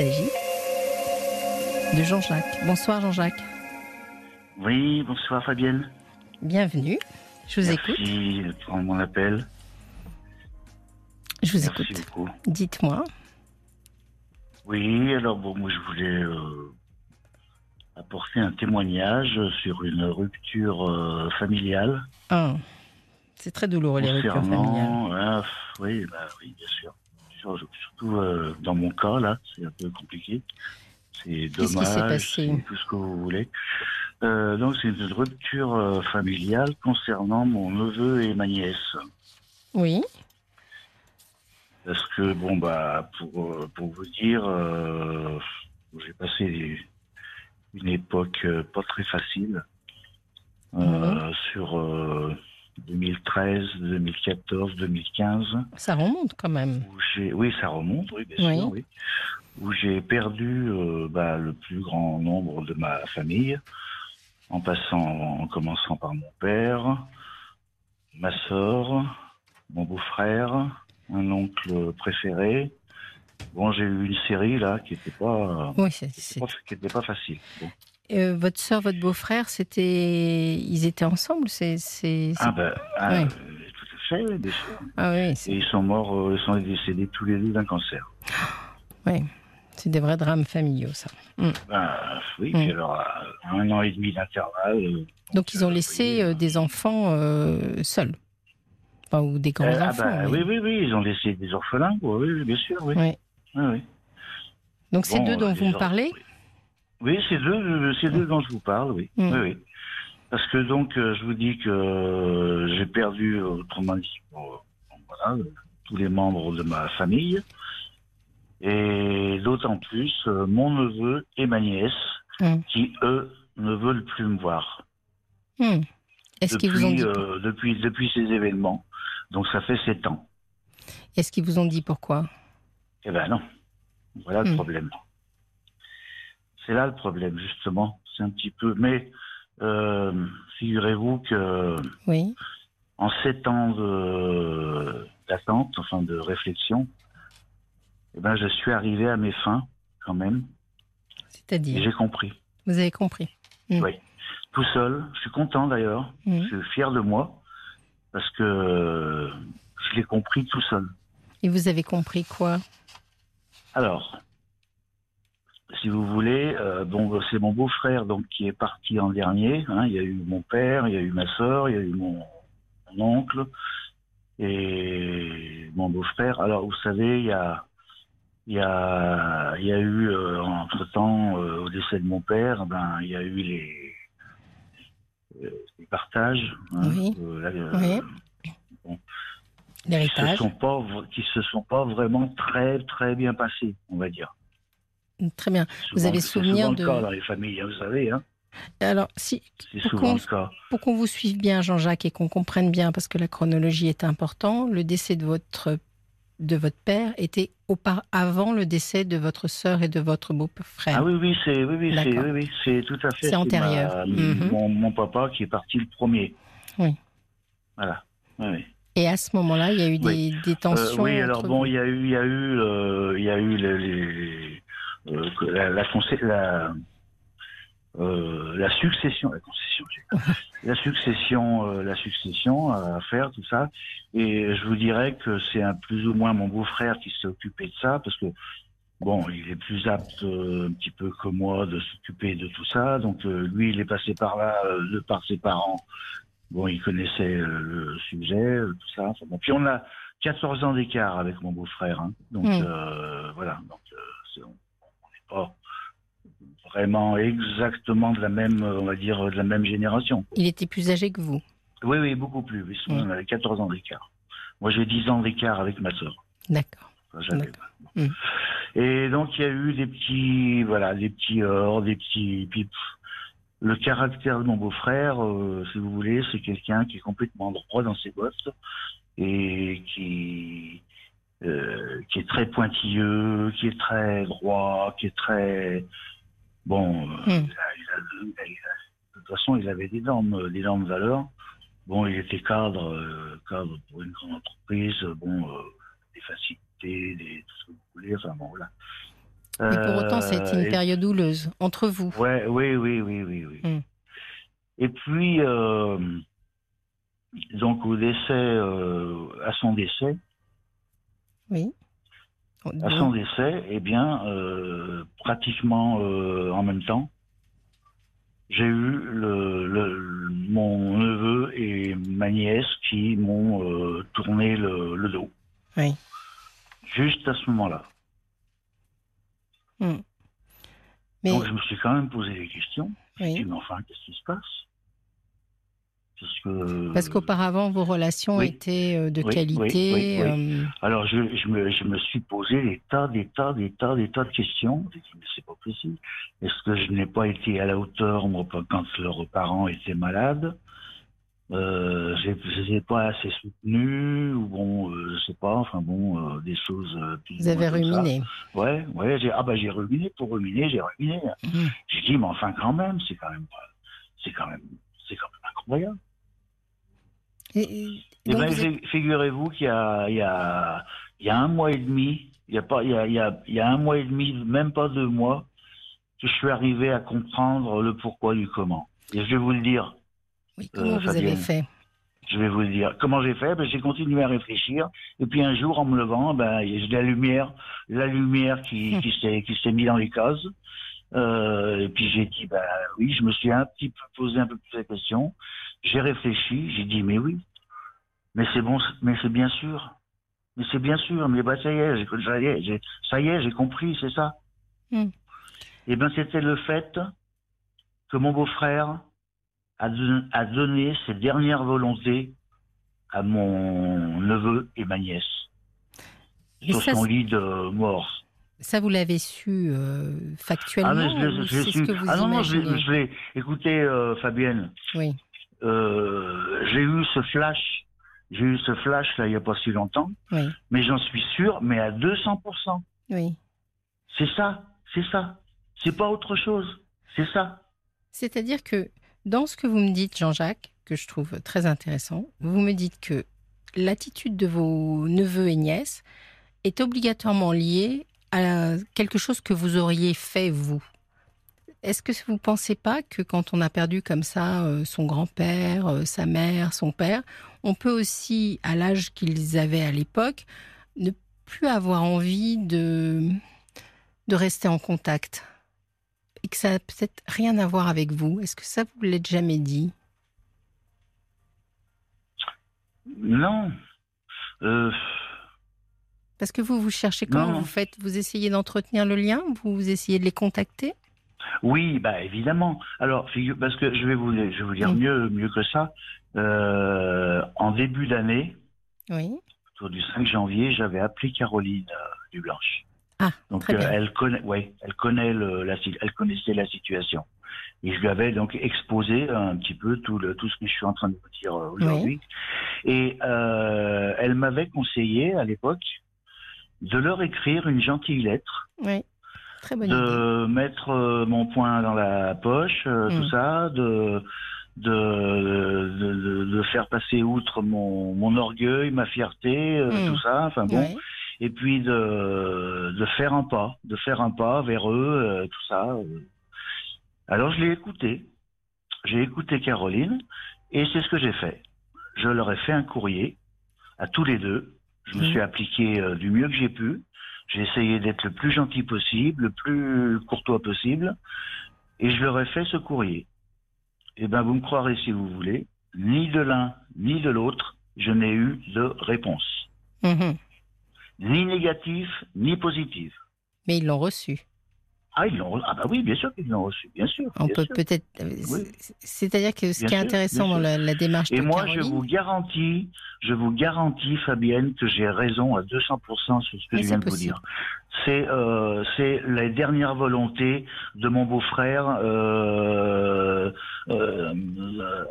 s'agit de Jean-Jacques. Bonsoir Jean-Jacques. Oui, bonsoir Fabienne. Bienvenue. Je vous Merci écoute. de prendre mon appel. Je vous Merci écoute. beaucoup. Dites-moi. Oui, alors bon, moi je voulais euh, apporter un témoignage sur une rupture euh, familiale. Ah, c'est très douloureux les ruptures familiales. ah, oui, bah, oui, bien sûr. Sur- Surtout euh, dans mon cas, là, c'est un peu compliqué. C'est dommage, c'est tout ce que vous voulez. Euh, donc c'est une rupture euh, familiale concernant mon neveu et ma nièce. Oui. Parce que, bon, bah, pour, pour vous dire, j'ai passé des- une époque pas très facile euh, sur 2013, 2014, 2015. Ça remonte quand même. Oui, ça remonte, oui, bien Oui. sûr, oui. Où j'ai perdu euh, bah, le plus grand nombre de ma famille, en passant, en commençant par mon père, ma sœur, mon beau-frère, un oncle préféré. Bon, j'ai eu une série là qui était pas, Oui, c'est, qui c'est- était pas, qui était pas facile. Bon. Euh, votre soeur, votre beau-frère, c'était, ils étaient ensemble. C'est, Ah ben, ah, Ouais. euh, tout à fait, bien sûr. Ah oui, Et ils sont morts, euh, ils sont décédés tous les deux d'un cancer. oui. C'est des vrais drames familiaux, ça. Ben, oui, Mm. puis alors, un an et demi d'intervalle. Donc ils ont laissé euh, des enfants seuls, Enfin, ou des grands ah enfants. bah, mais- Oui, oui, oui, ils ont laissé des orphelins, oui, bien sûr, oui. Oui, oui. Donc Bon, deux dont vous me parlez. Oui, c'est deux, c'est deux dont je vous parle, oui. Mm. oui, oui. Parce que donc, euh, je vous dis que euh, j'ai perdu, autrement dit, voilà, euh, tous les membres de ma famille. Et d'autant plus, mon neveu et ma nièce, Mm. qui, eux, ne veulent plus me voir. Hmm. Est-ce qu'ils vous ont Depuis, dit euh, depuis, depuis ces événements. Donc, ça fait sept ans. Est-ce qu'ils vous ont dit pourquoi? Eh ben non. Voilà le Hmm. problème. C'est là le problème, justement. C'est un petit peu. Mais euh, figurez-vous que Oui. en sept ans de d'attente, enfin de réflexion, eh ben je suis arrivé à mes fins quand même. C'est-à-dire j'ai compris. Vous avez compris. Tout seul. Je suis content d'ailleurs. Hmm. Je suis fier de moi parce que je l'ai compris tout seul. Et vous avez compris quoi? Alors, si vous voulez, euh, bon, c'est mon beau-frère donc qui est parti en dernier. hein. Il y a eu mon père, il y a eu ma sœur, il y a eu mon, mon oncle et mon beau-frère. Alors, vous savez, il y a, il y a, il y a eu entre temps au décès de mon père, ben il y a eu les, euh, les partages. hein, Oui. euh, là, euh, Oui. qui se sont pas, qui se sont pas vraiment très très bien passés, on va dire. Très bien. Vous avez c'est souvenir souvent de- le cas dans les familles, hein, vous savez, hein. Alors, si, c'est Pour souvent qu'on- pour qu'on vous suive bien, Jean-Jacques, et qu'on comprenne bien, parce que la chronologie est importante, le décès de votre, de votre père était auparavant le décès de votre sœur et de votre beau-frère. Ah oui, oui, c'est oui, oui, c'est oui, oui, c'est tout à fait. C'est antérieur. ma- Mhm. mon, mon papa qui est parti le premier. Oui. Voilà. Oui. Et à ce moment-là, il y a eu des, des Euh, tensions. oui, alors bon, il y a eu, il y a eu, euh, il y a eu les, les- que la, la, euh, la succession, la concession, j'ai- la succession, euh, la succession à faire, tout ça. Et je vous dirais que c'est un plus ou moins mon beau-frère qui s'est occupé de ça, parce que bon, il est plus apte euh, un petit peu que moi de s'occuper de tout ça. Donc euh, lui, il est passé par là euh, de par ses parents. Bon, il connaissait euh, le sujet, euh, tout ça. Enfin, bon. Puis on a 14 ans d'écart avec mon beau-frère, hein. donc Mm. euh, voilà. Donc euh, c'est- on n'est pas vraiment exactement de la même, on va dire, de la même génération. Il était plus âgé que vous. Oui, oui, beaucoup plus. Oui, Mm. On avait 14 ans d'écart. Moi, j'ai 10 ans d'écart avec ma sœur. D'accord. Enfin. Mm. Et donc il y a eu des petits, voilà, des petits heurts, des petits. puis, pff, le caractère de mon beau-frère, euh, si vous voulez, c'est quelqu'un qui est complètement droit dans ses bottes et qui euh, qui est très pointilleux, qui est très droit, qui est très bon. euh, Mm. il a- il a- il a- il a- de toute façon, il avait des normes, des normes valeurs. Bon, il était cadre, euh, cadre pour une grande entreprise. Bon, euh, des facilités, des tout ce que vous voulez. Enfin bon, voilà. Mais pour autant, ça a été une période houleuse entre vous. Ouais, oui, oui, oui, oui, oui. Mm. Et puis, donc au décès, à son décès, Oui. à son décès, eh bien, euh, pratiquement euh, en même temps, j'ai eu le, le- mon neveu et ma nièce qui m'ont euh, tourné le, le dos. Oui. Juste à ce moment-là. Mm. Mais Donc je me suis quand même posé des questions. Je me suis dit, mais enfin, qu'est-ce qui se passe? Parce Parce qu'auparavant, vos relations oui. étaient euh, de Oui, qualité. oui, oui, euh, Alors, je, je, me, je me suis posé des tas, des tas, des tas, des tas de questions. J'ai dit, mais c'est pas possible. Est-ce que je n'ai pas été à la hauteur, moi, quand leurs parents étaient malades? Euh, Je les ai pas assez soutenus, ou bon, euh, je sais pas, enfin bon, euh, des choses. euh, plus vous ou avez ça. ruminé. Ouais, ouais, j'ai, ah bah j'ai ruminé pour ruminer, j'ai ruminé. Mhm. J'ai dit, mais enfin, quand même, c'est quand même, c'est quand même, c'est quand même incroyable. Et- et- Eh ben, êtes- figurez-vous qu'il y a, il y, a, il y a un mois et demi, il y a pas, il y a, il y a, il y a un mois et demi, même pas deux mois, que je suis arrivé à comprendre le pourquoi du comment. Et je vais vous le dire. oui, comment euh, vous avez fait? Je vais vous le dire. Comment j'ai fait? Ben, J'ai continué à réfléchir. Et puis un jour, en me levant, ben, j'ai la lumière, la lumière qui, Hum. qui s'est mise dans les cases. Euh, et puis j'ai dit, ben oui, je me suis un petit peu posé un peu plus la question. J'ai réfléchi, j'ai dit, mais oui, mais c'est bon, mais c'est bien sûr, mais c'est bien sûr, mais bah ça y est, j'ai- ça y est, j'ai- ça y est, j'ai compris, c'est ça. Hmm. Et ben c'était le fait que mon beau-frère a, don- a donné ses dernières volontés à mon neveu et ma nièce Et sur ça, son lit de mort. Ça, vous l'avez su euh, factuellement Ah, mais je je ce que vous Ah non, non, je l'ai-. Écoutez, euh, Fabienne, Oui. euh, j'ai eu ce flash, j'ai eu ce flash là il n'y a pas si longtemps, Oui. mais j'en suis sûr, mais à 200%. Oui. C'est ça, c'est ça. C'est pas autre chose, c'est ça. C'est-à-dire que dans ce que vous me dites, Jean-Jacques, que je trouve très intéressant, vous me dites que l'attitude de vos neveux et nièces est obligatoirement liée quelque chose que vous auriez fait vous. Est-ce que vous ne pensez pas que quand on a perdu comme ça euh, son grand-père, euh, sa mère, son père, on peut aussi, à l'âge qu'ils avaient à l'époque, ne plus avoir envie de, de rester en contact? Et que ça n'a peut-être rien à voir avec vous. Est-ce que ça vous l'êtes jamais dit? Non. Euh, Parce que vous, vous cherchez comment Non. vous faites? Vous essayez d'entretenir le lien Vous essayez de les contacter? Oui, bah évidemment. Alors, parce que je vais vous, je vais vous dire mieux, mieux que ça. Euh, en début d'année, Oui. autour du 5 janvier, j'avais appelé Caroline euh, Dublanche. Ah, Donc très euh, bien. elle connaît, ouais, elle connaît le, la, si- elle connaissait la situation. Et je lui avais donc exposé un petit peu tout le tout ce que je suis en train de vous dire aujourd'hui. Et elle m'avait conseillé à l'époque de leur écrire une gentille lettre, Oui. Très bonne idée. de mettre euh, mon poing dans la poche, euh, Mm. tout ça, de de, de, faire passer outre mon, mon orgueil, ma fierté, euh, Mm. tout ça. Enfin bon, et puis de, de faire un pas, de faire un pas vers eux, tout ça. Alors je l'ai écouté, j'ai écouté Caroline, et c'est ce que j'ai fait. Je leur ai fait un courrier à tous les deux. Je me suis appliqué euh, du mieux que j'ai pu. J'ai essayé d'être le plus gentil possible, le plus courtois possible, et je leur ai fait ce courrier. Eh ben, vous me croirez si vous voulez, ni de l'un ni de l'autre, je n'ai eu de réponse Mhm. ni négatif, ni positif. Mais ils l'ont reçu. Ah, ils l'ont, ah bah oui, bien sûr qu'ils l'ont reçu, bien sûr. On bien peut peut-être. euh, Oui. C'est-à-dire que ce Bien qui est sûr, intéressant dans la, la démarche Et de moi, je vous garantis, je vous garantis, Fabienne, que j'ai raison à 200% sur ce que Oui, je viens de vous dire. C'est, euh, c'est la dernière volonté de mon beau-frère euh, euh,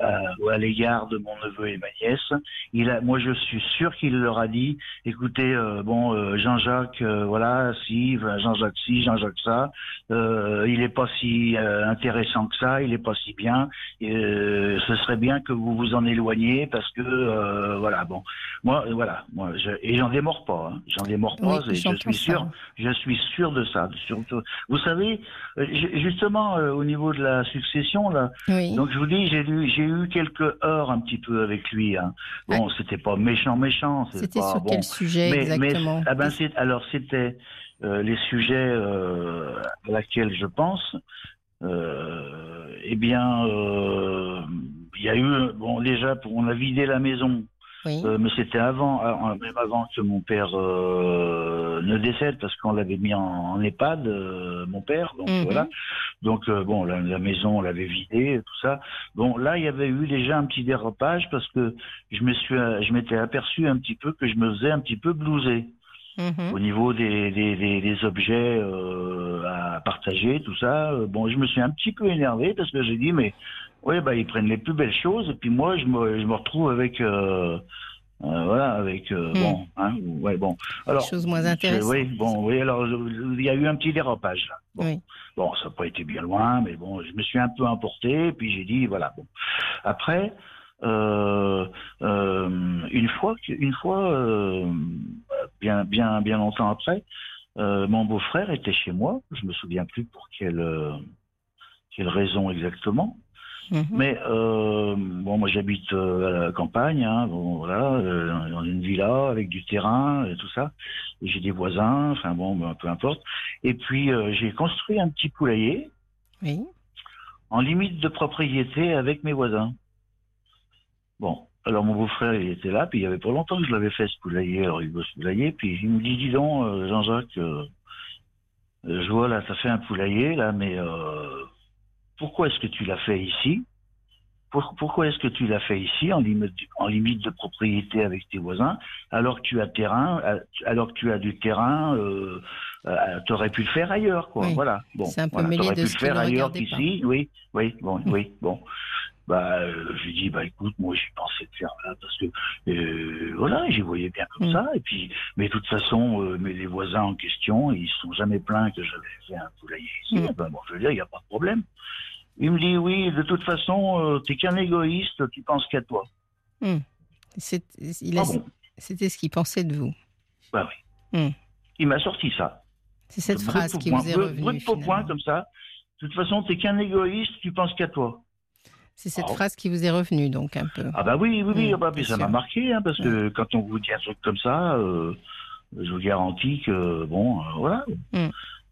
à, à l'égard de mon neveu et ma nièce. Il a, moi, je suis sûr qu'il leur a dit, écoutez, euh, bon, euh, Jean-Jacques, euh, voilà, si, Jean-Jacques si, Jean-Jacques ça, euh, il est pas si euh, intéressant que ça, il est pas si bien. Euh, ce serait bien que vous vous en éloigniez parce que euh, voilà bon moi euh, voilà moi je, et j'en démords pas hein, j'en démords pas Oui, et je suis ça. Je suis sûr de ça. Vous savez, euh, justement, euh, au niveau de la succession, là, donc je vous dis, j'ai eu, j'ai eu quelques heures un petit peu avec lui. Hein. Bon, c'était pas méchant, méchant. C'était sur quel sujet exactement ah ben, Alors, c'était euh, les sujets à laquelle je pense. eh bien, il y a eu, bon, déjà, on a vidé la maison euh, mais c'était avant, euh, même avant que mon père euh, ne décède, parce qu'on l'avait mis en, EHPAD, mon père. Donc mhm. voilà. Donc bon, la, maison, on l'avait vidée, tout ça. Bon, là, il y avait eu déjà un petit dérapage parce que je me suis, je m'étais aperçu un petit peu que je me faisais un petit peu blouser. Mhm. Au niveau des, des, des, objets à partager, tout ça, bon, je me suis un petit peu énervé parce que j'ai dit, mais oui, bah, ils prennent les plus belles choses, et puis moi, je me, je me retrouve avec. Euh, euh, voilà, avec euh, hmm. bon, hein, ouais, bon. Alors, choses moins intéressantes. oui, bon, oui. Alors, il y a eu un petit dérapage là. Bon, oui. bon ça n'a pas été bien loin, mais bon, je me suis un peu importé, puis j'ai dit voilà. Bon. Après, euh, une fois, une fois, bien, bien, bien longtemps après, mon beau-frère était chez moi. Je me souviens plus pour quelle, quelle raison exactement. Mhm. Mais euh, bon, moi j'habite euh, à la campagne, hein, bon, voilà, euh, dans une villa avec du terrain et tout ça. J'ai des voisins, enfin bon, ben, peu importe. Et puis j'ai construit un petit poulailler. Oui. En limite de propriété avec mes voisins. Bon, alors mon beau-frère il était là, puis il y avait pas longtemps que je l'avais fait ce poulailler, alors il ce poulailler, puis il me dit dis donc Jean-Jacques, je vois là, ça fait un poulailler là, mais pourquoi est-ce que tu l'as fait ici? Pourquoi est-ce que tu l'as fait ici, en limite, en limite de propriété avec tes voisins, alors que tu as terrain, euh, alors que tu as du terrain, euh, euh tu aurais pu le faire ailleurs, quoi. Voilà. Bon, c'est un peu mêlé de pu le faire ailleurs qu'ici. Oui, oui, bon, oui, bon. Bah, euh, je lui dis, bah écoute, moi j'ai pensé de faire là parce que euh, voilà, j'y voyais bien comme mm. ça. Et puis, mais de toute façon, mais les voisins en question, ils se sont jamais plaints que j'avais fait un poulailler ici. Mm. Ben, bon, je veux dire, il n'y a pas de problème. Il me dit oui, de toute façon, euh, n'es qu'un égoïste, tu penses qu'à toi. Hmm. Ah c'était ce qu'il pensait de vous. Bah oui. Il m'a sorti ça. C'est cette phrase qui vous est revenue. Brut pour point comme ça. De toute façon, tu n'es qu'un égoïste, tu penses qu'à toi. C'est cette oh. phrase qui vous est revenue donc un peu. Ah bah oui, oui, oui, hmm, ah bah, ça m'a marqué hein, parce que quand on vous dit un truc comme ça, euh, je vous garantis que bon, euh, voilà.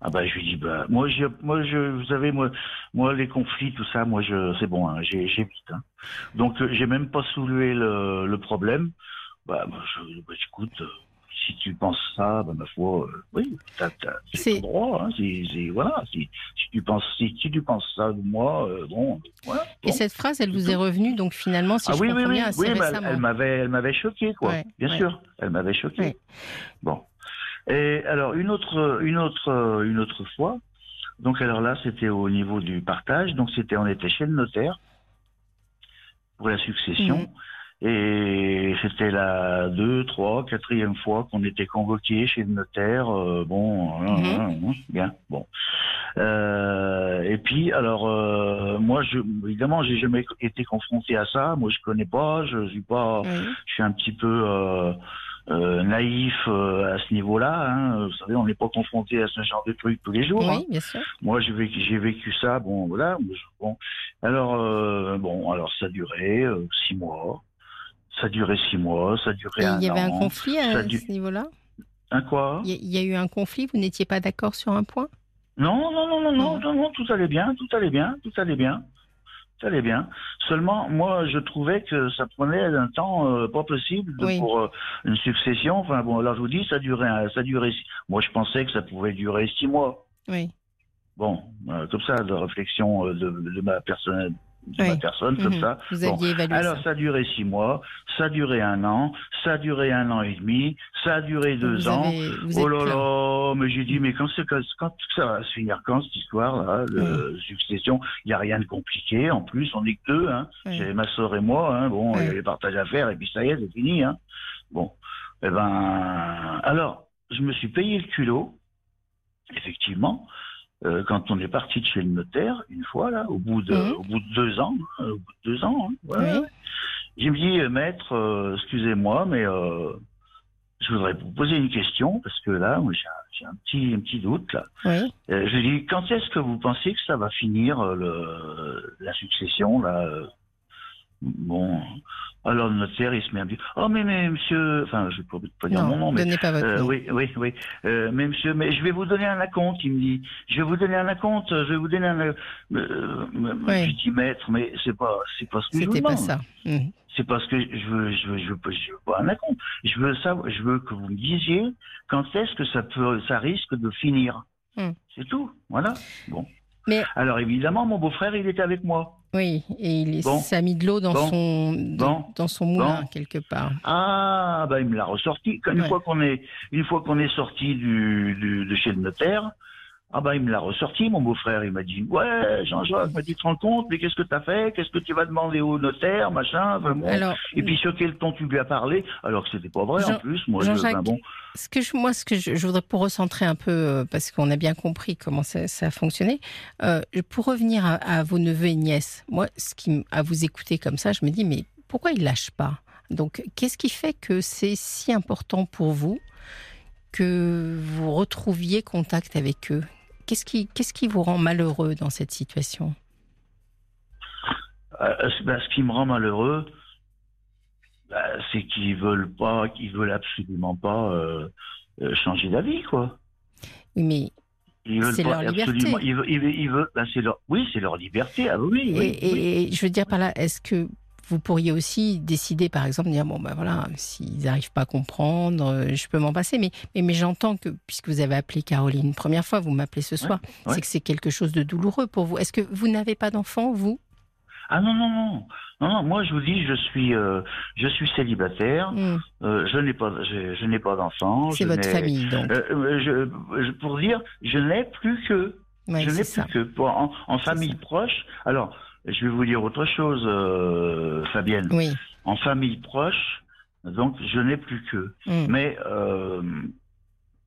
Ah bah je lui dis bah moi je moi je vous savez moi moi les conflits tout ça moi je c'est bon hein, j'évite hein. donc euh, j'ai même pas soulevé le, le problème bah, bah je bah, écoute si tu penses ça bah ma foi euh, oui t'as c'est droit hein, voilà si, si, tu penses si, si, tu penses ça de moi bon voilà et cette phrase elle vous est revenue donc finalement si ah, je oui, comprends oui, bien assez oui, récemment. elle m'avait elle m'avait choqué quoi bien sûr elle m'avait choqué bon et alors une autre, une autre, une autre fois. Donc alors là, c'était au niveau du partage. Donc c'était, on était chez le notaire pour la succession. Mhm. Et c'était la deux, trois, quatrième fois qu'on était convoqué chez le notaire. Euh, bon, hein, mhm. hein, hein, bien, bon. Euh, et puis, alors, euh, moi, je, évidemment, j'ai jamais été confronté à ça. Moi, je connais pas. Je suis pas. Je suis un petit peu. Euh, naïf euh, à ce niveau-là. Hein. Vous savez, on n'est pas confronté à ce genre de trucs tous les jours. Oui, hein. bien sûr. Moi, j'ai vécu, j'ai vécu ça. Bon, voilà. Bon, alors, euh, bon, alors ça durait six mois. Ça durait six mois. Ça durait un an. Il y avait un conflit à ce niveau-là? Un quoi? Il y, a eu un conflit. Vous n'étiez pas d'accord sur un point? Non, non, non, non, non, non, non, tout allait bien, tout allait bien, tout allait bien ça allait bien. Seulement, moi, je trouvais que ça prenait un temps euh, pas possible pour euh, une succession. Enfin bon, alors je vous dis, ça durait, ça durait. Moi, je pensais que ça pouvait durer six mois. Oui. Bon, euh, comme ça, de réflexion de, de ma personne, de personne, comme mhm. ça. Vous aviez évalué Alors, ça. a duré six mois, ça a duré un an, ça a duré un an et demi, ça a duré deux ans. oh là là, mais j'ai dit, mais quand, quand, ça va se finir quand, cette histoire-là, de succession Il n'y a rien de compliqué, en plus, on est que deux, hein. J'avais ma soeur et moi, hein. Bon, il y avait les partages à faire, et puis ça y est, c'est fini, hein. Bon. Eh ben, alors, je me suis payé le culot, effectivement, euh, quand on est parti de chez le notaire, une fois, là, au bout de, au bout de deux ans, hein, au bout de deux ans, hein, ouais, j'ai dit, euh, maître, euh, excusez-moi, mais je voudrais vous poser une question, parce que là, moi, j'ai un, petit, un petit doute, là. Oui. Euh, je dis, quand est-ce que vous pensez que ça va finir, euh, le, la succession, là euh, Bon, alors le notaire, il se met à me dire, oh, mais, mais monsieur, enfin, je ne peux pas dire Non, mon nom, mais donnez pas votre euh, nom. oui, oui, oui. Euh, mais monsieur, mais je vais vous donner un acompte, il me dit. Je vais vous donner un acompte, je vais vous donner un. Euh, euh, Oui. Je dis maître, mais c'est pas, c'est pas ce que je C'était pas ça. Mhm. C'est parce que je veux, je veux, je veux, pas- je veux pas un acompte. Je veux savoir, je veux que vous me disiez quand est-ce que ça peut, ça risque de finir. Hmm. C'est tout, voilà. Bon. Mais- alors évidemment, mon beau-frère, il était avec moi. Oui, et il Bon. a mis de l'eau dans Bon. son dans, Bon. dans son moulin quelque part. Ah, bah il me l'a ressorti. Une Ouais. fois qu'on est, une fois qu'on est sorti du, du, de chez le notaire, ah bah il me l'a ressorti, mon beau-frère. Il m'a dit, ouais, Jean-Jacques, m'a dit, tu te rends compte, mais qu'est-ce que t'as fait? Qu'est-ce que tu vas demander au notaire, machin enfin, bon. Alors, Et puis sur quel ton tu lui as parlé? Alors que c'était pas vrai Jean- en plus. Moi, je, ben bon. ce que je, moi, ce que je, je voudrais pour recentrer un peu, euh, parce qu'on a bien compris comment ça, ça a fonctionné, euh, pour revenir à, à vos neveux et nièces, moi, ce qui, à vous écouter comme ça, je me dis, mais pourquoi ils lâchent pas? Donc, qu'est-ce qui fait que c'est si important pour vous que vous retrouviez contact avec eux? Qu'est-ce qui, qu'est-ce qui vous rend malheureux dans cette situation? Euh, ce- ben, ce qui me rend malheureux, ben, c'est qu'ils veulent pas, qu'ils veulent absolument pas euh, euh, changer d'avis, quoi. Oui, mais C'est leur liberté. Ils veulent, ils veulent- ils veulent- ben, leur, oui, c'est leur liberté. Ah oui, Et, oui, et- oui. et je veux dire par là, est-ce que vous pourriez aussi décider, par exemple, de dire bon ben voilà, s'ils n'arrivent pas à comprendre, euh, je peux m'en passer. Mais mais, mais j'entends que puisque vous avez appelé Caroline une première fois, vous m'appelez ce soir, ouais. c'est que c'est quelque chose de douloureux pour vous. Est-ce que vous n'avez pas d'enfant, vous? Ah non, non, non, non, non. Moi, je vous dis, je suis, euh, je suis célibataire. Hmm, Euh, je n'ai pas, je, je n'ai pas d'enfant. C'est votre famille, donc. Euh, je, je- pour dire, je n'ai plus que Ouais, je n'ai ça. plus que pour, en, en famille proche. Alors, je vais vous dire autre chose, euh, Fabienne. Oui. En famille proche, donc je n'ai plus que. hmm. Mais euh,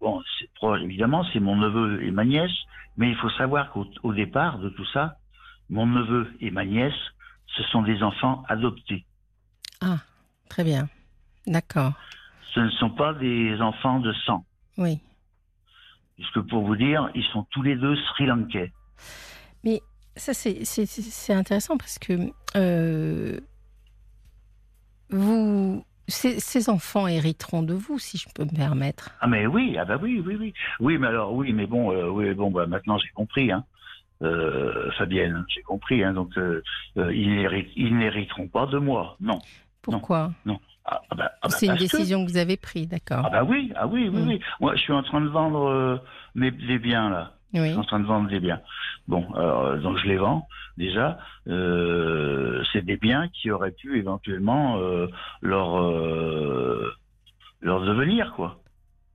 bon, c'est proche, évidemment, c'est mon neveu et ma nièce. Mais il faut savoir qu'au au départ de tout ça, mon neveu et ma nièce, ce sont des enfants adoptés. Très bien. D'accord. Ce ne sont pas des enfants de sang. Oui. Puisque pour vous dire, ils sont tous les deux Sri Lankais. Ça, c'est- intéressant parce que euh, vous, ces, ces enfants hériteront de vous, si je peux me permettre. Ah mais oui, ah bah oui, oui, oui. Oui, mais alors oui, mais bon, euh, oui, bon, bah maintenant j'ai compris, hein. Euh, Fabienne, hein, j'ai compris, hein. Donc euh, ils n'hériteront pas de moi, non. Pourquoi? Ah, ah bah, ah bah, C'est une que- décision que vous avez prise, d'accord. Ah bah oui, ah oui, oui, Mm. oui. Moi, je suis en train de vendre mes biens là. Je Oui. suis en train de vendre des biens. Bon, alors, euh, donc je les vends déjà. Euh, c'est des biens qui auraient pu éventuellement euh, leur euh, leur devenir quoi,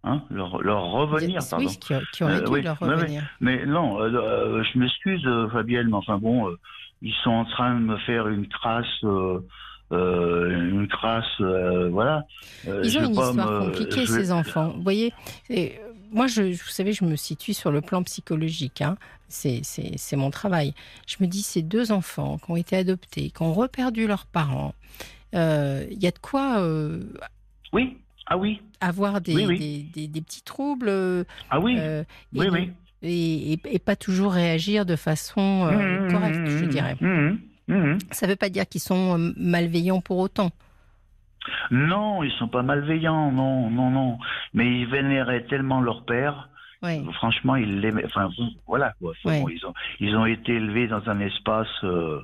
hein, leur leur revenir, oui, pardon. qui, qui aurait dû oui, leur revenir. Mais non, je m'excuse, Fabienne, mais enfin bon, ils sont en train de me faire une euh, euh, une euh, voilà. Euh, Ils je ont une histoire me- compliquée, je vais- ces enfants. Vous voyez, moi, je, vous savez, je me situe sur le plan psychologique. Hein. C'est, mon travail. Je me dis, ces deux enfants qui ont été adoptés, qui ont reperdu leurs parents, euh, il y a de quoi euh, Oui, ah oui, avoir des, Oui, oui. Des, des- des petits troubles euh, ah oui, euh, et, oui, de- oui. et- et- et pas toujours réagir de façon euh, Mmh, correcte, mmh, je mmh, dirais. mmh, mmh. Ça ne veut pas dire qu'ils sont euh, malveillants pour autant. Non, ils sont pas malveillants, non, non, non. Mais ils vénéraient tellement leur père. Oui. Franchement, ils l'aimaient. Enfin, voilà quoi. Ouais. bon, ils ont, ils ont été élevés dans un espace euh,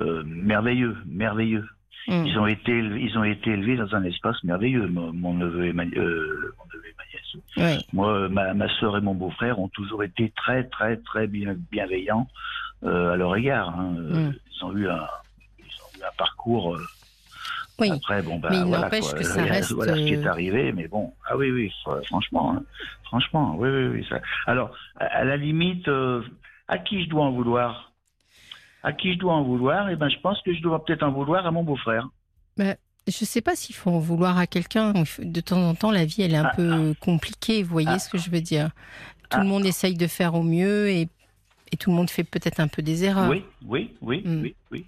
euh, merveilleux, merveilleux. Mmh. Ils ont été, élevés- ils ont été élevés dans un espace merveilleux. Mon, mon neveu et ma, euh, mon neveu et ma nièce. Oui. Moi, ma, ma sœur et mon beau-frère ont toujours été très, très, très bien, bienveillants euh, à leur égard. hein. Euh, Mm. Ils ont eu un, ils ont eu un parcours. Oui. Après, bon, bah, Mais il voilà, n'empêche que ça Voilà reste, ce qui est euh, arrivé, mais bon, ah oui, oui, fr- franchement, hein. franchement, oui, oui, oui. Ça. Alors, à, la limite, euh, à qui je dois en vouloir? À qui je dois en vouloir? Eh ben, je pense que je dois peut-être en vouloir à mon beau-frère. Je ne sais pas s'il faut en vouloir à quelqu'un. De temps en temps, la vie, elle est un Ah, peu compliquée. Vous voyez Ah. ce que je veux dire? Tout Ah. le monde essaye de faire au mieux et, et tout le monde fait peut-être un peu des erreurs. Oui, oui, oui, Mm. oui, oui.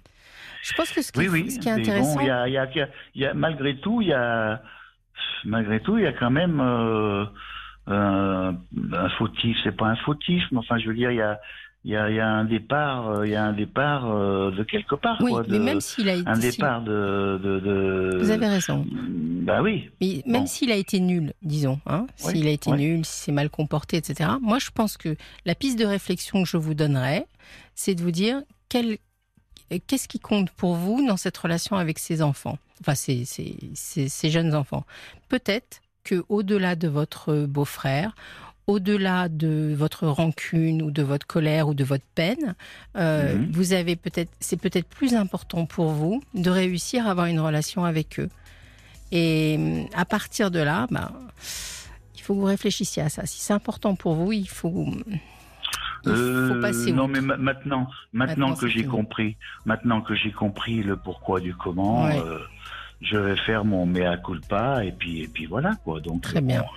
Je pense que ce qui, Oui, oui. ce qui est intéressant, bon, y a, y a- il y a- malgré tout, il y a, malgré tout, il y a quand même euh, un, un fautif. C'est pas un fautif, mais enfin, je veux dire, il y a, il y a, il y a un départ, euh, il y a un départ euh, de quelque part, Oui, quoi. mais même s'il a été. un départ de, de, de- Vous avez raison. Bah oui. Mais même Bon. s'il a été nul, disons, hein, Oui, s'il a été oui. nul, si c'est mal comporté, etc., moi je pense que la piste de réflexion que je vous donnerais, c'est de vous dire quel- euh, qu'est-ce qui compte pour vous dans cette relation avec ces enfants, enfin ces, ces- ces- ces jeunes enfants. Peut-être que au-delà de votre beau-frère, au-delà de votre rancune ou de votre colère ou de votre peine, euh, Mhm. vous avez peut-être, c'est peut-être plus important pour vous de réussir à avoir une relation avec eux. Et à partir de là, ben, il faut que vous réfléchissiez à ça. Si c'est important pour vous, il faut, il faut Euh, non, mais ma- maintenant, maintenant, Maintenant, que j'ai compris, maintenant que j'ai compris le pourquoi du comment, Ouais. euh, je vais faire mon mea culpa et puis et puis voilà quoi. Donc Très bien. bah,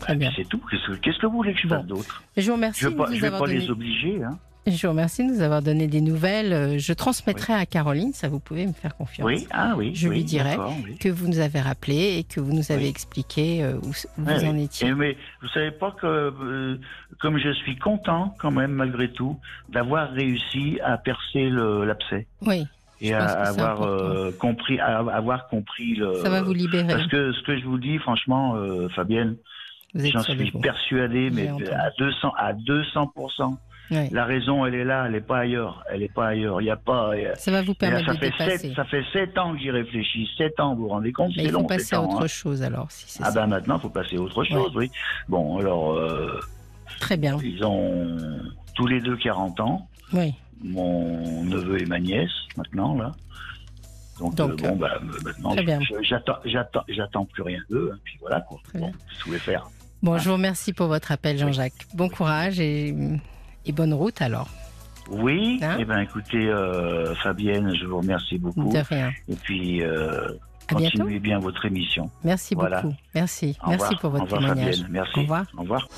Très bien. C'est tout. Qu'est-ce que, vous voulez que je fasse d'autre? Je vous remercie Je vais de pas, nous je vais avoir pas donné. les obliger. Hein. Je vous remercie de nous avoir donné des nouvelles. Euh, Je transmettrai à Caroline, ça vous pouvez me faire confiance. Oui, ah oui. Je oui, lui dirai oui. Que vous nous avez rappelé et que vous nous avez expliqué euh, où, vous en étiez. Et mais vous savez pas que euh, comme je suis content quand même malgré tout d'avoir réussi à percer l'abcès Oui, et à avoir euh, compris à avoir compris le ça va vous libérer. parce que ce que je vous dis franchement euh, Fabienne j'en suis persuadé mais à 200 à 200 Oui. la raison elle est là elle est pas ailleurs elle est pas ailleurs il y a pas il Ça va vous il a- permettre ça de fait dépasser. sept, ça fait sept ans que j'y réfléchis sept ans vous vous rendez compte Mais il faut long passer à autre hein. chose alors, si ah ça. ben maintenant faut passer à autre chose oui bon alors euh, Très bien. Ils ont tous les deux 40 ans. Oui. Mon neveu et ma nièce, maintenant, là. Donc, Donc, euh, bon, bah, maintenant, bien. je- j'attends, plus rien d'eux. hein, puis voilà, quoi. Bon, vous voulez faire? Bon, je vous remercie pour votre appel, Jean-Jacques. Bon courage et, et bonne route alors. Oui, Hein eh ben, écoutez, euh, Fabienne, je vous remercie beaucoup. De rien. Et puis, euh, bientôt. continuez bien votre émission. Merci Voilà. beaucoup. Merci. Au Merci pour votre Au revoir, témoignage. Fabienne. Merci. Au revoir. Au revoir.